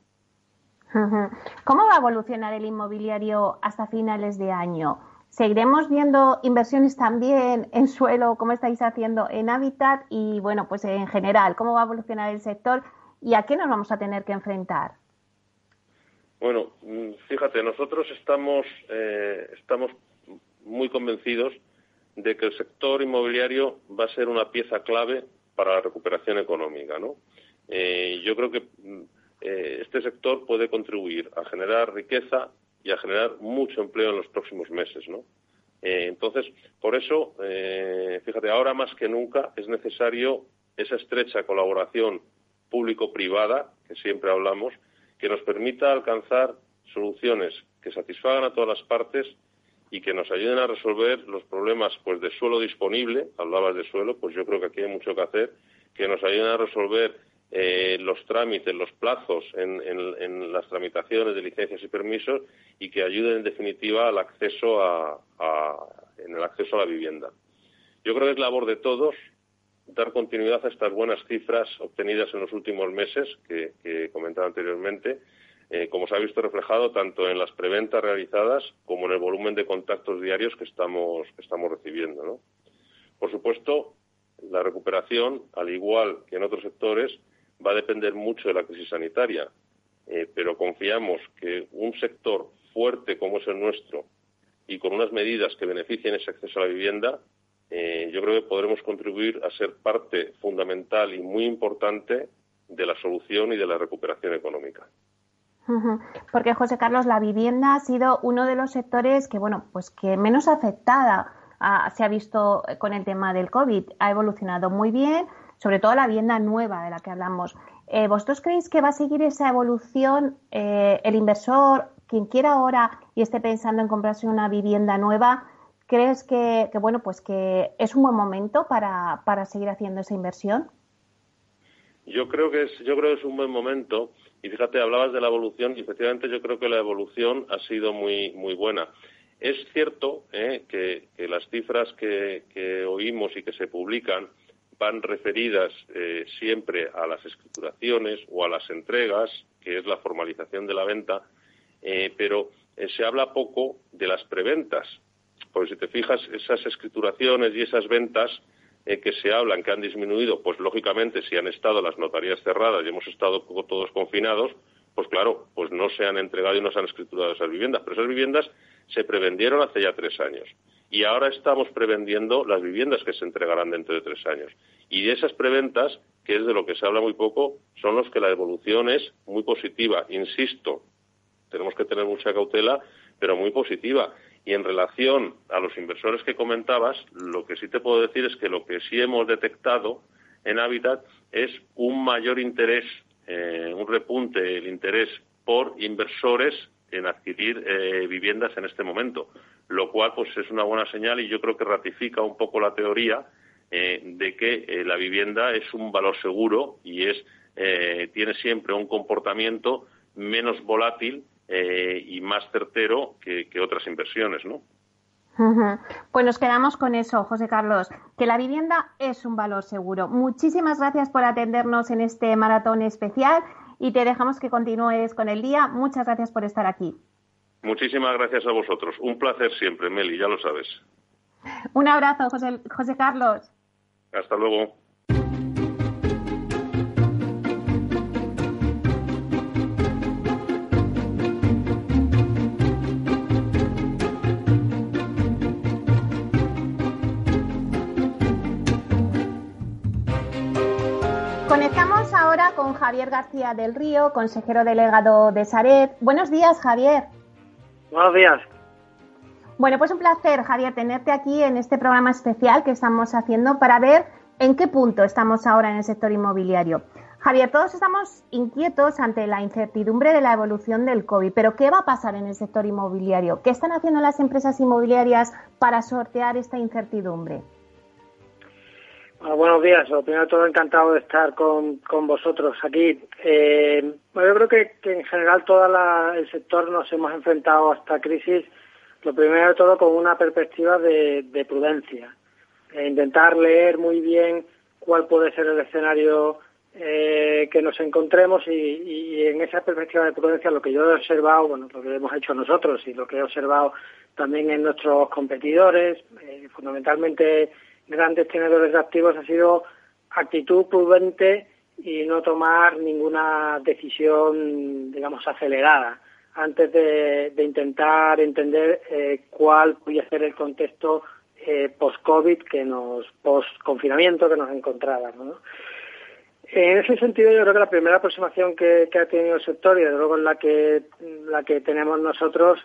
¿Cómo va a evolucionar el inmobiliario hasta finales de año? ¿Seguiremos viendo inversiones también en suelo, como estáis haciendo en hábitat? Y bueno, pues en general, ¿cómo va a evolucionar el sector y a qué nos vamos a tener que enfrentar? Bueno, mm, fíjate, nosotros estamos, eh, estamos muy convencidos de que el sector inmobiliario va a ser una pieza clave para la recuperación económica, ¿no? Eh, yo creo que mm, eh, este sector puede contribuir a generar riqueza y a generar mucho empleo en los próximos meses, ¿no? Eh, entonces, por eso, fíjate, ahora más que nunca es necesario esa estrecha colaboración público-privada, que siempre hablamos, que nos permita alcanzar soluciones que satisfagan a todas las partes y que nos ayuden a resolver los problemas pues de suelo disponible, hablabas de suelo, pues yo creo que aquí hay mucho que hacer, que nos ayuden a resolver eh, los trámites, los plazos en, las tramitaciones de licencias y permisos y que ayuden en definitiva al acceso a, en el acceso a la vivienda. Yo creo que es labor de todos dar continuidad a estas buenas cifras obtenidas en los últimos meses que, que he comentado anteriormente eh, como se ha visto reflejado tanto en las preventas realizadas como en el volumen de contactos diarios que estamos, estamos recibiendo. Por supuesto, la recuperación, al igual que en otros sectores, va a depender mucho de la crisis sanitaria, eh, pero confiamos que un sector fuerte como es el nuestro y con unas medidas que beneficien ese acceso a la vivienda, eh, yo creo que podremos contribuir a ser parte fundamental y muy importante de la solución y de la recuperación económica. Porque José Carlos, la vivienda ha sido uno de los sectores que, bueno, pues que menos afectada se ha visto con el tema del COVID. Ha evolucionado muy bien, sobre todo la vivienda nueva de la que hablamos. Eh, ¿Vosotros creéis que va a seguir esa evolución eh, el inversor, quien quiera ahora y esté pensando en comprarse una vivienda nueva? ¿Crees que, bueno, pues que es un buen momento para, para seguir haciendo esa inversión? Yo creo que es, yo creo que es un buen momento y fíjate, hablabas de la evolución y efectivamente yo creo que la evolución ha sido muy, muy buena. Es cierto eh, que, las cifras que, oímos y que se publican van referidas eh, siempre a las escrituraciones o a las entregas, que es la formalización de la venta, eh, pero se habla poco de las preventas. Porque si te fijas, esas escrituraciones y esas ventas eh, que se hablan que han disminuido, pues lógicamente si han estado las notarías cerradas y hemos estado todos confinados, pues claro, pues no se han entregado y no se han escriturado esas viviendas. Pero esas viviendas se prevendieron hace ya tres años. y ahora estamos prevendiendo las viviendas que se entregarán dentro de tres años. Y de esas preventas, que es de lo que se habla muy poco, son los que la evolución es muy positiva. Insisto, tenemos que tener mucha cautela, pero muy positiva. Y en relación a los inversores que comentabas, lo que sí te puedo decir es que lo que sí hemos detectado en Habitat es un mayor interés, eh, un repunte el interés por inversores en adquirir eh, viviendas en este momento, lo cual pues es una buena señal y yo creo que ratifica un poco la teoría eh, de que la vivienda es un valor seguro y es tiene siempre un comportamiento menos volátil y más certero que, que otras inversiones, ¿no? Pues nos quedamos con eso, José Carlos, que la vivienda es un valor seguro. Muchísimas gracias por atendernos en este maratón especial y te dejamos que continúes con el día. Muchas gracias por estar aquí. Muchísimas gracias a vosotros. Un placer siempre, Meli, ya lo sabes. Un abrazo, José, José Carlos. Hasta luego. Con Javier García del Río, consejero delegado de Saret. Buenos días, Javier. Buenos días. Bueno, pues un placer, Javier, tenerte aquí en este programa especial que estamos haciendo para ver en qué punto estamos ahora en el sector inmobiliario. Javier, todos estamos inquietos ante la incertidumbre de la evolución del COVID, pero ¿qué va a pasar en el sector inmobiliario? ¿Qué están haciendo las empresas inmobiliarias para sortear esta incertidumbre? Buenos días. Lo primero de todo, encantado de estar con, vosotros aquí. Eh, yo creo que, en general todo el sector nos hemos enfrentado a esta crisis, lo primero de todo con una perspectiva de, prudencia. Intentar leer muy bien cuál puede ser el escenario eh, que nos encontremos y, en esa perspectiva de prudencia lo que yo he observado, bueno, lo que hemos hecho nosotros y lo que he observado también en nuestros competidores, eh, fundamentalmente grandes tenedores de activos ha sido actitud prudente y no tomar ninguna decisión, digamos, acelerada antes de, intentar entender eh, cuál podía ser el contexto eh, post-COVID, que nos post-confinamiento que nos encontrábamos. En ese sentido, yo creo que la primera aproximación que, que, ha tenido el sector y desde luego la que, la que tenemos nosotros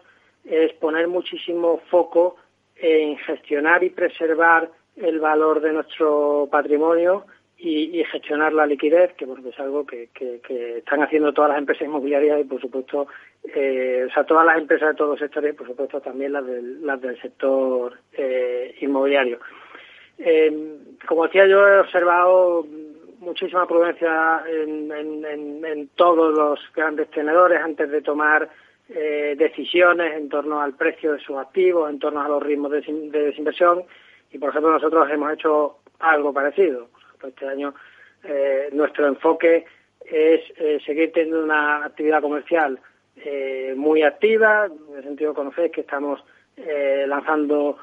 es poner muchísimo foco en gestionar y preservar el valor de nuestro patrimonio y, gestionar la liquidez, que es algo que, están haciendo todas las empresas inmobiliarias y, por supuesto, eh, o sea, todas las empresas de todos los sectores y, por supuesto, también las del, las del sector eh, inmobiliario. Eh, como decía, yo he observado muchísima prudencia en, todos los grandes tenedores antes de tomar decisiones en torno al precio de sus activos, en torno a los ritmos de desinversión y por ejemplo nosotros hemos hecho algo parecido. este año eh, nuestro enfoque es eh, seguir teniendo una actividad comercial eh, muy activa, en el sentido de conocer que estamos lanzando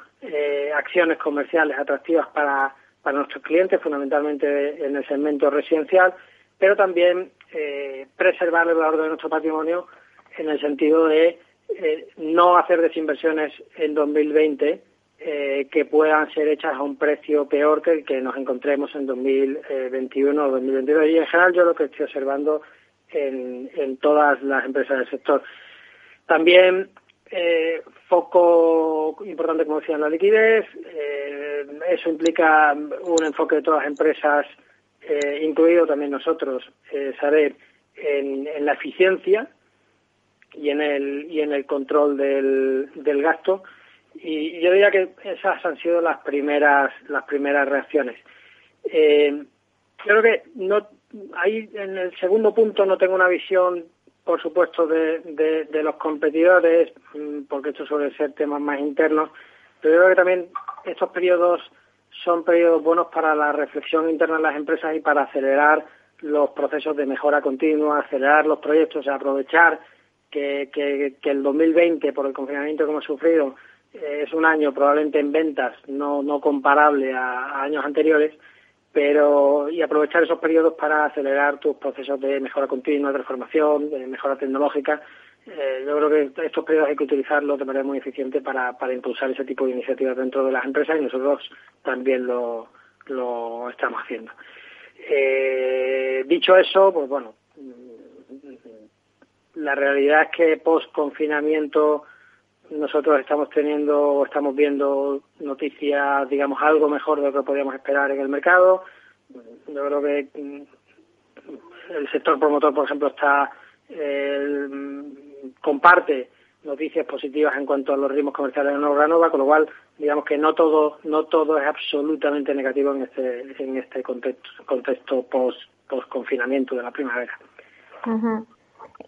acciones comerciales atractivas para, para nuestros clientes, fundamentalmente en el segmento residencial, pero también preservar el valor de nuestro patrimonio en el sentido de no hacer desinversiones en 2020 eh, que puedan ser hechas a un precio peor que el que nos encontremos en 2021 o 2022. Y en general yo lo que estoy observando en, todas las empresas del sector. También eh, foco importante, como decía, en la liquidez. Eh, eso implica un enfoque de todas las empresas, incluido también nosotros, saber en, en, la eficiencia y en el, y en el control del, del gasto y yo diría que esas han sido las primeras las primeras reacciones. Eh, creo que no ahí en el segundo punto no tengo una visión, por supuesto, de, de, los competidores, mm, porque esto suele ser temas más internos, pero yo creo que también estos periodos son periodos buenos para la reflexión interna de las empresas y para acelerar los procesos de mejora continua, acelerar los proyectos, aprovechar que, que, que el 2020, por el confinamiento que hemos sufrido, es un año probablemente en ventas no, no comparable a, años anteriores, pero y aprovechar esos periodos para acelerar tus procesos de mejora continua, de transformación, de mejora tecnológica, eh, yo creo que estos periodos hay que utilizarlos de manera muy eficiente para, para impulsar ese tipo de iniciativas dentro de las empresas y nosotros también lo, lo estamos haciendo. Eh, dicho eso, pues bueno, la realidad es que post confinamiento nosotros estamos teniendo, estamos viendo noticias, digamos, algo mejor de lo que podíamos esperar en el mercado. Yo creo que mm, el sector promotor, por ejemplo, está comparte noticias positivas en cuanto a los ritmos comerciales de Nova, con lo cual digamos que no todo no todo es absolutamente negativo en este en este contexto, contexto post confinamiento de la primavera.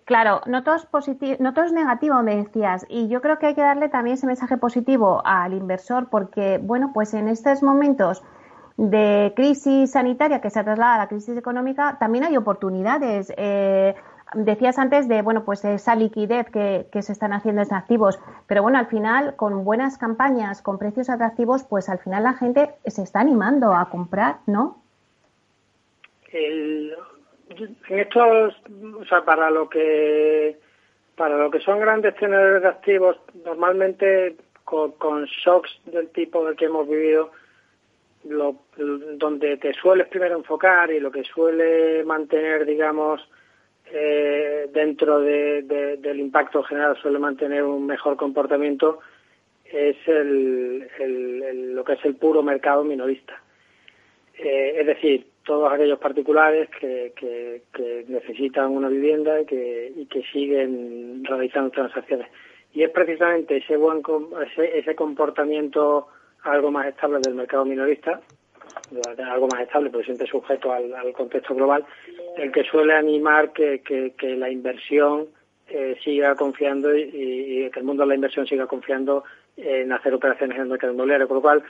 Claro, no todo, es positivo, no todo es negativo, me decías, y yo creo que hay que darle también ese mensaje positivo al inversor porque, bueno, pues en estos momentos de crisis sanitaria que se traslada a la crisis económica, también hay oportunidades. Eh, decías antes de, bueno, pues esa liquidez que, se están haciendo en activos, pero bueno, al final, con buenas campañas, con precios atractivos, pues al final la gente se está animando a comprar, ¿no? En estos, o sea, para lo que para lo que son grandes tenedores de activos, normalmente con, shocks del tipo del que hemos vivido, lo, donde te sueles primero enfocar y lo que suele mantener, digamos, eh, dentro del impacto general suele mantener un mejor comportamiento es el, lo que es el puro mercado minorista. Eh, es decir, todos aquellos particulares que, necesitan una vivienda y que, y que siguen realizando transacciones. Y es precisamente ese, buen, ese, ese comportamiento algo más estable del mercado minorista algo más estable, pero siempre sujeto al, contexto global, el que suele animar que, que, la inversión eh, siga confiando y, que el mundo de la inversión siga confiando en hacer operaciones en el mercado inmobiliario. Con lo cual,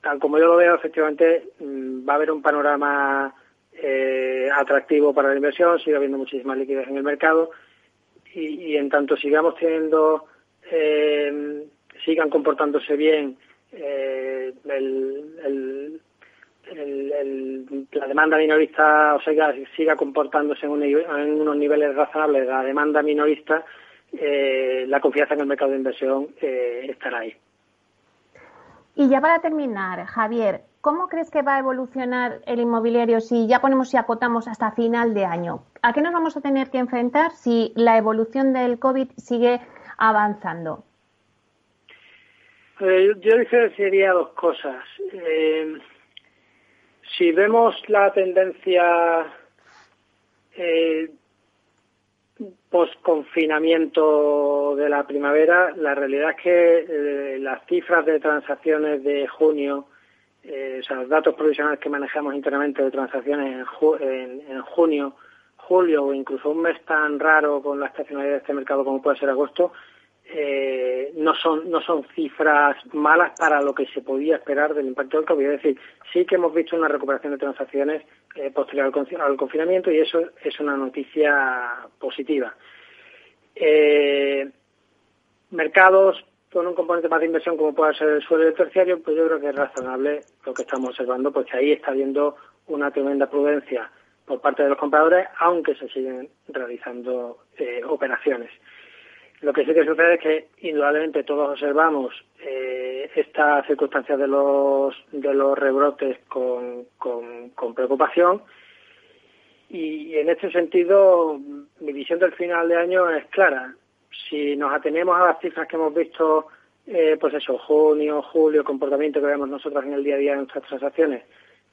tal como yo lo veo, efectivamente mm, va a haber un panorama eh, atractivo para la inversión, sigue habiendo muchísimas liquidez en el mercado y, en tanto sigamos teniendo, eh, sigan comportándose bien el, la demanda minorista o sea, siga comportándose en, unos niveles razonables la demanda minorista, eh, la confianza en el mercado de inversión eh, estará ahí. Y ya para terminar, Javier, ¿cómo crees que va a evolucionar el inmobiliario si ya ponemos y acotamos hasta final de año? ¿A qué nos vamos a tener que enfrentar si la evolución del COVID sigue avanzando? Eh, yo diferenciaría dos cosas. Eh, si vemos la tendencia eh, post-confinamiento de la primavera, la realidad es que eh, las cifras de transacciones de junio, eh, o sea, los datos provisionales que manejamos internamente de transacciones en, en, junio, julio o incluso un mes tan raro con la estacionalidad de este mercado como puede ser agosto, eh, no son no son cifras malas para lo que se podía esperar del impacto del COVID. Es decir, sí que hemos visto una recuperación de transacciones eh, posterior al, confinamiento y eso es una noticia positiva. Eh, mercados con un componente más de inversión como puede ser el suelo del terciario, pues yo creo que es razonable lo que estamos observando, pues ahí está habiendo una tremenda prudencia por parte de los compradores, aunque se siguen realizando operaciones. Lo que sí que sucede es que indudablemente todos observamos eh, estas circunstancias de los, de los rebrotes con, con, preocupación y en este sentido mi visión del final de año es clara. Si nos atenemos a las cifras que hemos visto, eh, pues eso, junio, julio, comportamiento que vemos nosotros en el día a día en nuestras transacciones,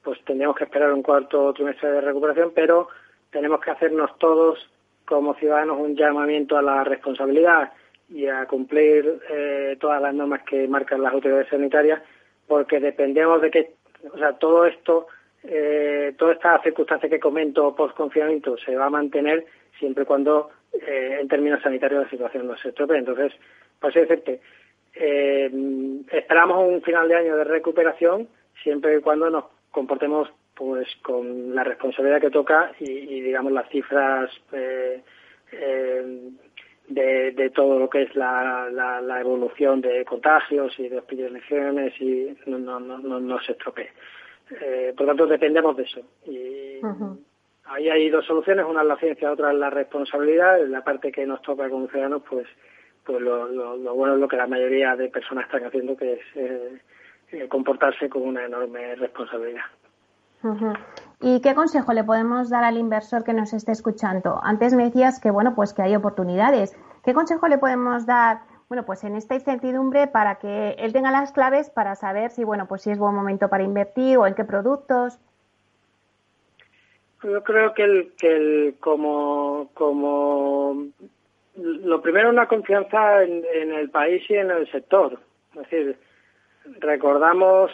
pues tendríamos que esperar un cuarto trimestre de recuperación, pero tenemos que hacernos todos como ciudadanos un llamamiento a la responsabilidad y a cumplir eh, todas las normas que marcan las autoridades sanitarias, porque dependemos de que, o sea, todo esto, eh, toda esta circunstancia que comento post-confinamiento se va a mantener siempre y cuando, eh, en términos sanitarios, la situación no se estropee. Entonces, por así decirte, eh, esperamos un final de año de recuperación siempre y cuando nos comportemos pues con la responsabilidad que toca y, digamos las cifras eh, eh, de, todo lo que es la, la, evolución de contagios y de hospitalizaciones y no, no, no, no, se estropee. Eh, por lo tanto, dependemos de eso. Y ahí hay dos soluciones, una es la ciencia, otra es la responsabilidad. En la parte que nos toca como ciudadanos, pues, pues lo, bueno es lo que la mayoría de personas están haciendo, que es eh, eh, comportarse con una enorme responsabilidad. ¿Y qué consejo le podemos dar al inversor que nos esté escuchando? Antes me decías que bueno, pues que hay oportunidades. ¿Qué consejo le podemos dar, bueno, pues en esta incertidumbre para que él tenga las claves para saber si bueno, pues si es buen momento para invertir o en qué productos? Yo creo que el, que el como como lo primero una confianza en el país y en el sector. Es decir, recordamos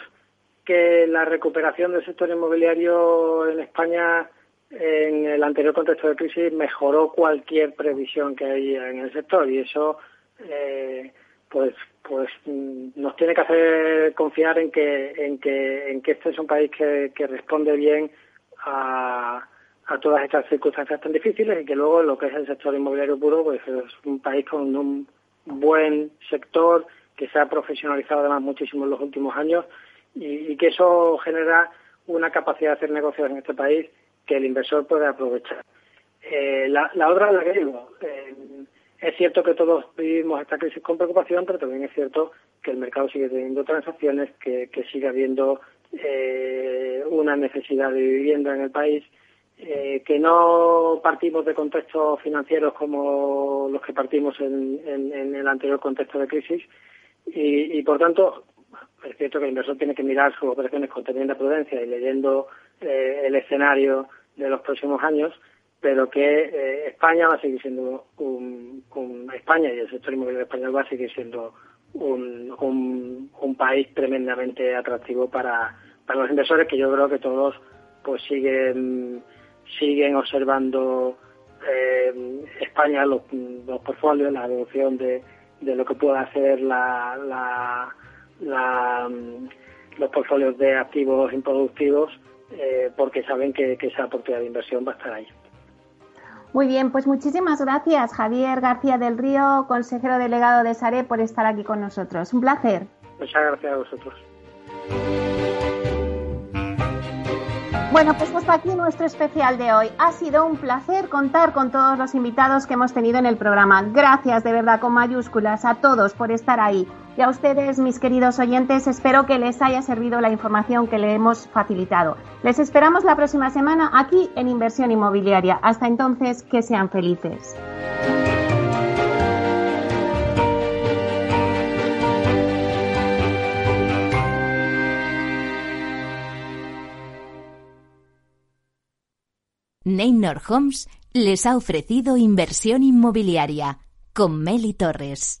que la recuperación del sector inmobiliario en España en el anterior contexto de crisis mejoró cualquier previsión que había en el sector. Y eso eh, pues pues nos tiene que hacer confiar en que en que en que este es un país que, que responde bien a, a todas estas circunstancias tan difíciles y que luego lo que es el sector inmobiliario puro pues es un país con un buen sector que se ha profesionalizado además muchísimo en los últimos años y, que eso genera una capacidad de hacer negocios en este país que el inversor puede aprovechar. Eh, la, la, otra, la que digo, eh, es cierto que todos vivimos esta crisis con preocupación, pero también es cierto que el mercado sigue teniendo transacciones, que, que sigue habiendo eh, una necesidad de vivienda en el país, eh, que no partimos de contextos financieros como los que partimos en, en, en el anterior contexto de crisis y, y, por tanto es cierto que el inversor tiene que mirar sus operaciones con tremenda prudencia y leyendo eh, el escenario de los próximos años, pero que eh, España va a seguir siendo un, España y el sector inmobiliario español va a seguir siendo un, un, país tremendamente atractivo para, para los inversores que yo creo que todos pues siguen siguen observando eh, España los, los portfolios la evolución de, de lo que pueda hacer la, la la, los portfolios de activos improductivos eh, porque saben que, esa oportunidad de inversión va a estar ahí. Muy bien, pues muchísimas gracias Javier García del Río, consejero delegado de SARE, por estar aquí con nosotros. Un placer. Muchas gracias a vosotros. Bueno, pues hasta aquí nuestro especial de hoy. Ha sido un placer contar con todos los invitados que hemos tenido en el programa. Gracias de verdad con mayúsculas a todos por estar ahí. Y a ustedes, mis queridos oyentes, espero que les haya servido la información que le hemos facilitado. Les esperamos la próxima semana aquí en Inversión Inmobiliaria. Hasta entonces, que sean felices. Neynor Homes les ha ofrecido inversión inmobiliaria con Meli Torres.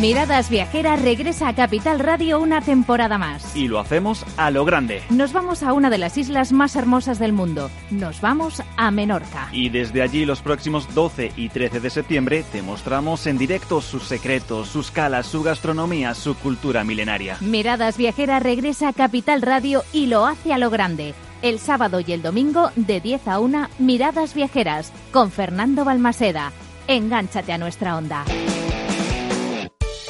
Miradas Viajeras regresa a Capital Radio una temporada más. Y lo hacemos a lo grande. Nos vamos a una de las islas más hermosas del mundo. Nos vamos a Menorca. Y desde allí los próximos 12 y 13 de septiembre te mostramos en directo sus secretos, sus calas, su gastronomía, su cultura milenaria. Miradas Viajeras regresa a Capital Radio y lo hace a lo grande. El sábado y el domingo de 10 a 1 Miradas Viajeras con Fernando Balmaseda. Engánchate a nuestra onda.